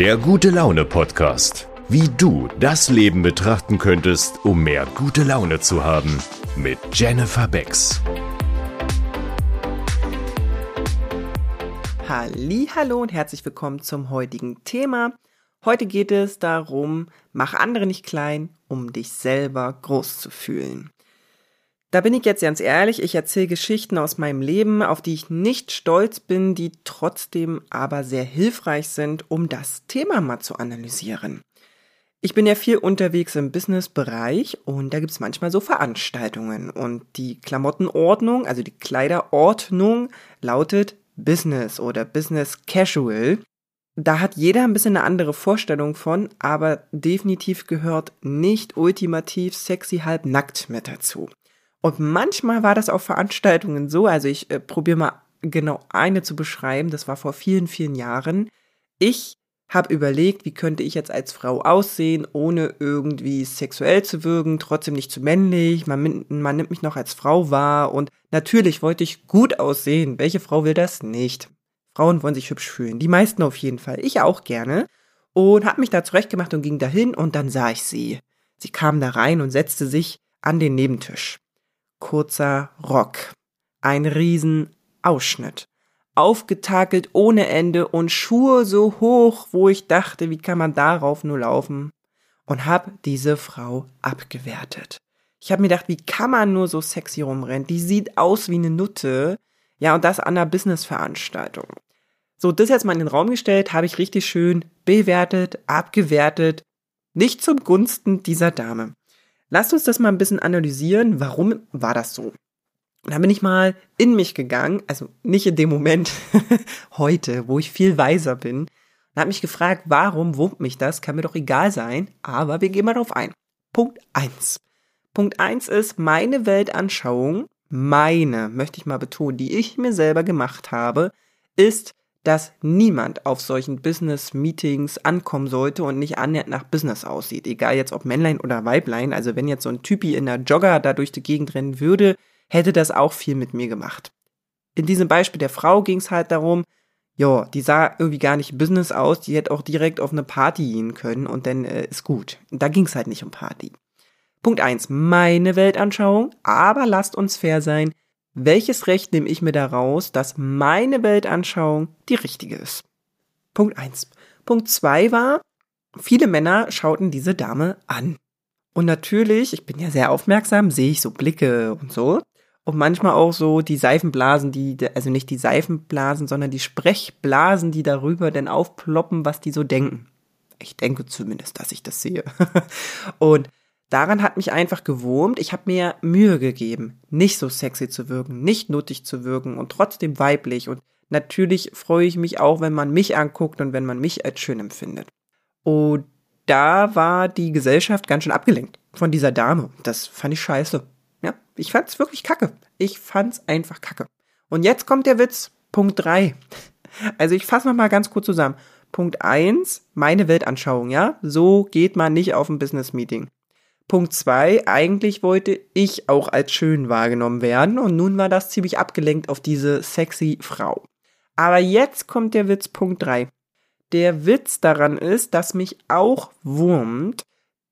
Der gute Laune Podcast. Wie du das Leben betrachten könntest, um mehr gute Laune zu haben. Mit Jennifer Becks. Hallo und herzlich willkommen zum heutigen Thema. Heute geht es darum, mach andere nicht klein, um dich selber groß zu fühlen. Da bin ich jetzt ganz ehrlich, ich erzähle Geschichten aus meinem Leben, auf die ich nicht stolz bin, die trotzdem aber sehr hilfreich sind, um das Thema mal zu analysieren. Ich bin ja viel unterwegs im Businessbereich und da gibt es manchmal so Veranstaltungen und die Klamottenordnung, also die Kleiderordnung lautet Business oder Business Casual. Da hat jeder ein bisschen eine andere Vorstellung von, aber definitiv gehört nicht ultimativ sexy halb nackt mit dazu. Und manchmal war das auf Veranstaltungen so, also ich äh, probiere mal genau eine zu beschreiben, das war vor vielen, vielen Jahren. Ich habe überlegt, wie könnte ich jetzt als Frau aussehen, ohne irgendwie sexuell zu wirken, trotzdem nicht zu männlich, man, man nimmt mich noch als Frau wahr und natürlich wollte ich gut aussehen. Welche Frau will das nicht? Frauen wollen sich hübsch fühlen, die meisten auf jeden Fall, ich auch gerne. Und habe mich da zurechtgemacht und ging dahin und dann sah ich sie. Sie kam da rein und setzte sich an den Nebentisch kurzer Rock, ein Riesenausschnitt, aufgetakelt ohne Ende und Schuhe so hoch, wo ich dachte, wie kann man darauf nur laufen? Und hab diese Frau abgewertet. Ich habe mir gedacht, wie kann man nur so sexy rumrennen? Die sieht aus wie eine Nutte. Ja, und das an einer Businessveranstaltung. So, das jetzt mal in den Raum gestellt, habe ich richtig schön bewertet, abgewertet. Nicht zum Gunsten dieser Dame. Lasst uns das mal ein bisschen analysieren. Warum war das so? Und dann bin ich mal in mich gegangen, also nicht in dem Moment, heute, wo ich viel weiser bin, und habe mich gefragt, warum wurmt mich das? Kann mir doch egal sein, aber wir gehen mal drauf ein. Punkt eins. Punkt eins ist meine Weltanschauung, meine, möchte ich mal betonen, die ich mir selber gemacht habe, ist, dass niemand auf solchen Business-Meetings ankommen sollte und nicht annähernd nach Business aussieht. Egal jetzt ob Männlein oder Weiblein. Also wenn jetzt so ein Typi in der Jogger da durch die Gegend rennen würde, hätte das auch viel mit mir gemacht. In diesem Beispiel der Frau ging es halt darum, ja, die sah irgendwie gar nicht Business aus, die hätte auch direkt auf eine Party gehen können und dann äh, ist gut. Da ging es halt nicht um Party. Punkt eins: meine Weltanschauung, aber lasst uns fair sein, welches Recht nehme ich mir daraus, dass meine Weltanschauung die richtige ist? Punkt eins. Punkt zwei war, viele Männer schauten diese Dame an. Und natürlich, ich bin ja sehr aufmerksam, sehe ich so Blicke und so. Und manchmal auch so die Seifenblasen, die, also nicht die Seifenblasen, sondern die Sprechblasen, die darüber denn aufploppen, was die so denken. Ich denke zumindest, dass ich das sehe. und daran hat mich einfach gewurmt. Ich habe mir Mühe gegeben, nicht so sexy zu wirken, nicht nuttig zu wirken und trotzdem weiblich. Und natürlich freue ich mich auch, wenn man mich anguckt und wenn man mich als schön empfindet. Und da war die Gesellschaft ganz schön abgelenkt von dieser Dame. Das fand ich scheiße. Ja, ich fand's wirklich kacke. Ich fand's einfach kacke. Und jetzt kommt der Witz. Punkt drei. Also ich fasse noch mal ganz kurz zusammen. Punkt eins, meine Weltanschauung, ja? So geht man nicht auf ein Business Meeting. Punkt zwei, eigentlich wollte ich auch als schön wahrgenommen werden und nun war das ziemlich abgelenkt auf diese sexy Frau. Aber jetzt kommt der Witz Punkt drei. Der Witz daran ist, dass mich auch wurmt,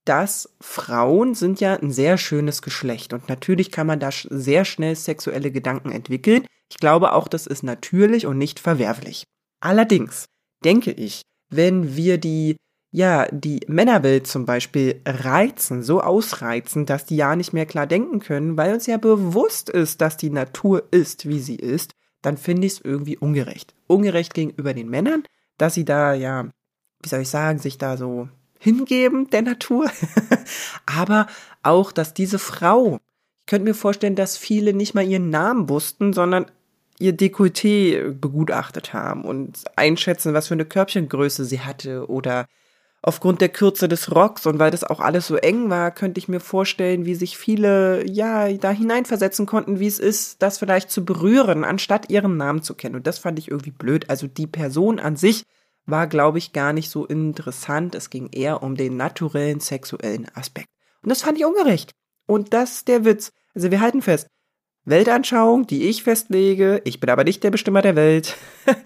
dass Frauen sind ja ein sehr schönes Geschlecht und natürlich kann man da sehr schnell sexuelle Gedanken entwickeln. Ich glaube auch, das ist natürlich und nicht verwerflich. Allerdings denke ich, wenn wir die ja, die Männerwelt zum Beispiel reizen, so ausreizen, dass die ja nicht mehr klar denken können, weil uns ja bewusst ist, dass die Natur ist, wie sie ist, dann finde ich es irgendwie ungerecht. Ungerecht gegenüber den Männern, dass sie da, ja, wie soll ich sagen, sich da so hingeben der Natur, aber auch, dass diese Frau, ich könnte mir vorstellen, dass viele nicht mal ihren Namen wussten, sondern ihr Dekolleté begutachtet haben und einschätzen, was für eine Körbchengröße sie hatte oder aufgrund der Kürze des Rocks und weil das auch alles so eng war, könnte ich mir vorstellen, wie sich viele ja da hineinversetzen konnten, wie es ist, das vielleicht zu berühren, anstatt ihren Namen zu kennen. Und das fand ich irgendwie blöd. Also die Person an sich war, glaube ich, gar nicht so interessant. Es ging eher um den naturellen sexuellen Aspekt. Und das fand ich ungerecht. Und das ist der Witz. Also wir halten fest. Weltanschauung, die ich festlege, ich bin aber nicht der Bestimmer der Welt.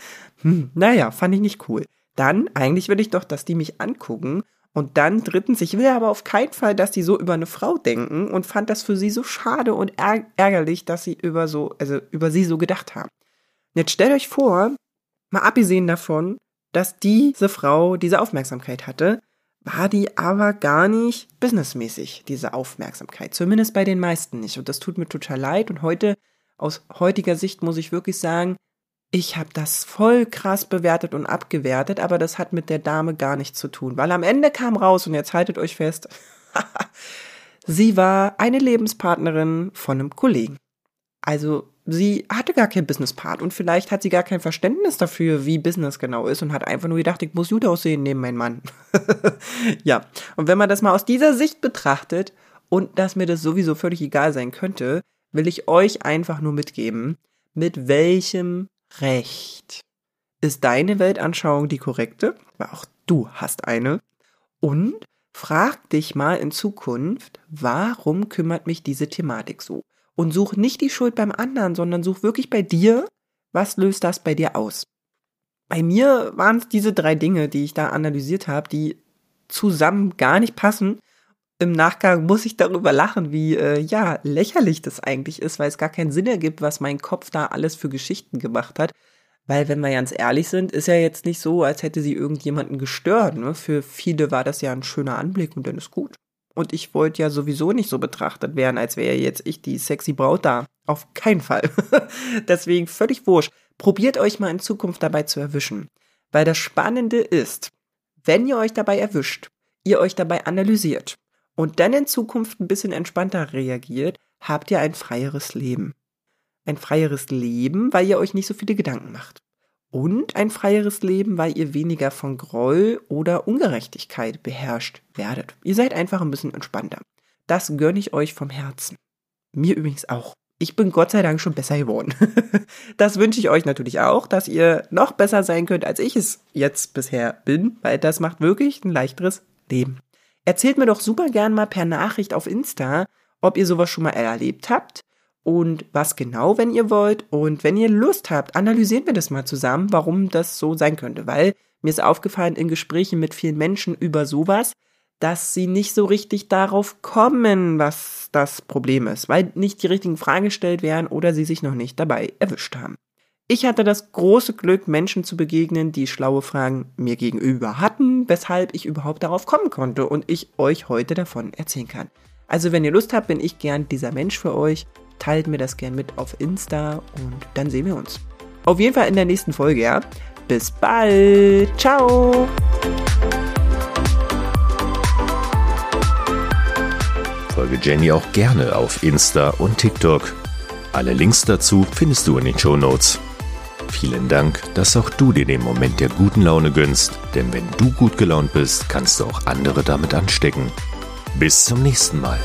hm, naja, fand ich nicht cool. Dann eigentlich will ich doch, dass die mich angucken. Und dann drittens, ich will aber auf keinen Fall, dass die so über eine Frau denken und fand das für sie so schade und ärgerlich, dass sie über so, also über sie so gedacht haben. Jetzt stellt euch vor, mal abgesehen davon, dass diese Frau diese Aufmerksamkeit hatte, war die aber gar nicht businessmäßig, diese Aufmerksamkeit. Zumindest bei den meisten nicht. Und das tut mir total leid. Und heute, aus heutiger Sicht muss ich wirklich sagen, ich habe das voll krass bewertet und abgewertet, aber das hat mit der Dame gar nichts zu tun, weil am Ende kam raus, und jetzt haltet euch fest, sie war eine Lebenspartnerin von einem Kollegen. Also sie hatte gar keinen Businesspart und vielleicht hat sie gar kein Verständnis dafür, wie Business genau ist und hat einfach nur gedacht, ich muss gut aussehen neben meinem Mann. ja, und wenn man das mal aus dieser Sicht betrachtet und dass mir das sowieso völlig egal sein könnte, will ich euch einfach nur mitgeben, mit welchem Recht ist deine Weltanschauung die korrekte, weil auch du hast eine, und frag dich mal in Zukunft, warum kümmert mich diese Thematik so? und such nicht die Schuld beim anderen, sondern such wirklich bei dir, was löst das bei dir aus. Bei mir waren es diese drei Dinge, die ich da analysiert habe, die zusammen gar nicht passen. Im Nachgang muss ich darüber lachen, wie äh, ja lächerlich das eigentlich ist, weil es gar keinen Sinn ergibt, was mein Kopf da alles für Geschichten gemacht hat. Weil, wenn wir ganz ehrlich sind, ist ja jetzt nicht so, als hätte sie irgendjemanden gestört. Ne? Für viele war das ja ein schöner Anblick und dann ist gut. Und ich wollte ja sowieso nicht so betrachtet werden, als wäre jetzt ich die sexy Braut da. Auf keinen Fall. Deswegen völlig wurscht. Probiert euch mal in Zukunft dabei zu erwischen. Weil das Spannende ist, wenn ihr euch dabei erwischt, ihr euch dabei analysiert und dann in Zukunft ein bisschen entspannter reagiert, habt ihr ein freieres Leben. Ein freieres Leben, weil ihr euch nicht so viele Gedanken macht und ein freieres Leben, weil ihr weniger von Groll oder Ungerechtigkeit beherrscht werdet. Ihr seid einfach ein bisschen entspannter. Das gönne ich euch vom Herzen. Mir übrigens auch. Ich bin Gott sei Dank schon besser geworden. das wünsche ich euch natürlich auch, dass ihr noch besser sein könnt, als ich es jetzt bisher bin, weil das macht wirklich ein leichteres Leben. Erzählt mir doch super gern mal per Nachricht auf Insta, ob ihr sowas schon mal erlebt habt und was genau, wenn ihr wollt. Und wenn ihr Lust habt, analysieren wir das mal zusammen, warum das so sein könnte. Weil mir ist aufgefallen in Gesprächen mit vielen Menschen über sowas, dass sie nicht so richtig darauf kommen, was das Problem ist, weil nicht die richtigen Fragen gestellt werden oder sie sich noch nicht dabei erwischt haben. Ich hatte das große Glück, Menschen zu begegnen, die schlaue Fragen mir gegenüber hatten, weshalb ich überhaupt darauf kommen konnte und ich euch heute davon erzählen kann. Also wenn ihr Lust habt, bin ich gern dieser Mensch für euch teilt mir das gern mit auf Insta und dann sehen wir uns. Auf jeden Fall in der nächsten Folge, ja. Bis bald. Ciao. Folge Jenny auch gerne auf Insta und TikTok. Alle Links dazu findest du in den Show Notes. Vielen Dank, dass auch du dir den Moment der guten Laune gönnst, denn wenn du gut gelaunt bist, kannst du auch andere damit anstecken. Bis zum nächsten Mal.